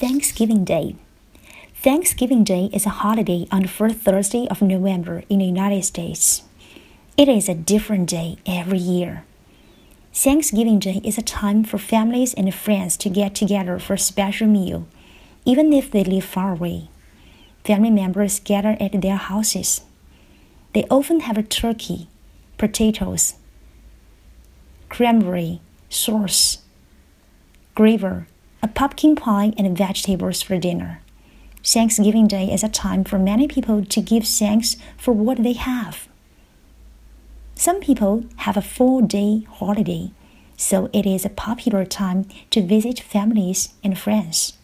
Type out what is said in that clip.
Thanksgiving Day. Thanksgiving Day is a holiday on the first Thursday of November in the United States. It is a different day every year. Thanksgiving Day is a time for families and friends to get together for a special meal, even if they live far away. Family members gather at their houses. They often have a turkey, potatoes, cranberry, sauce, gravy, a pumpkin pie, and vegetables for dinner. Thanksgiving Day is a time for many people to give thanks for what they have. Some people have a four day holiday, so it is a popular time to visit families and friends.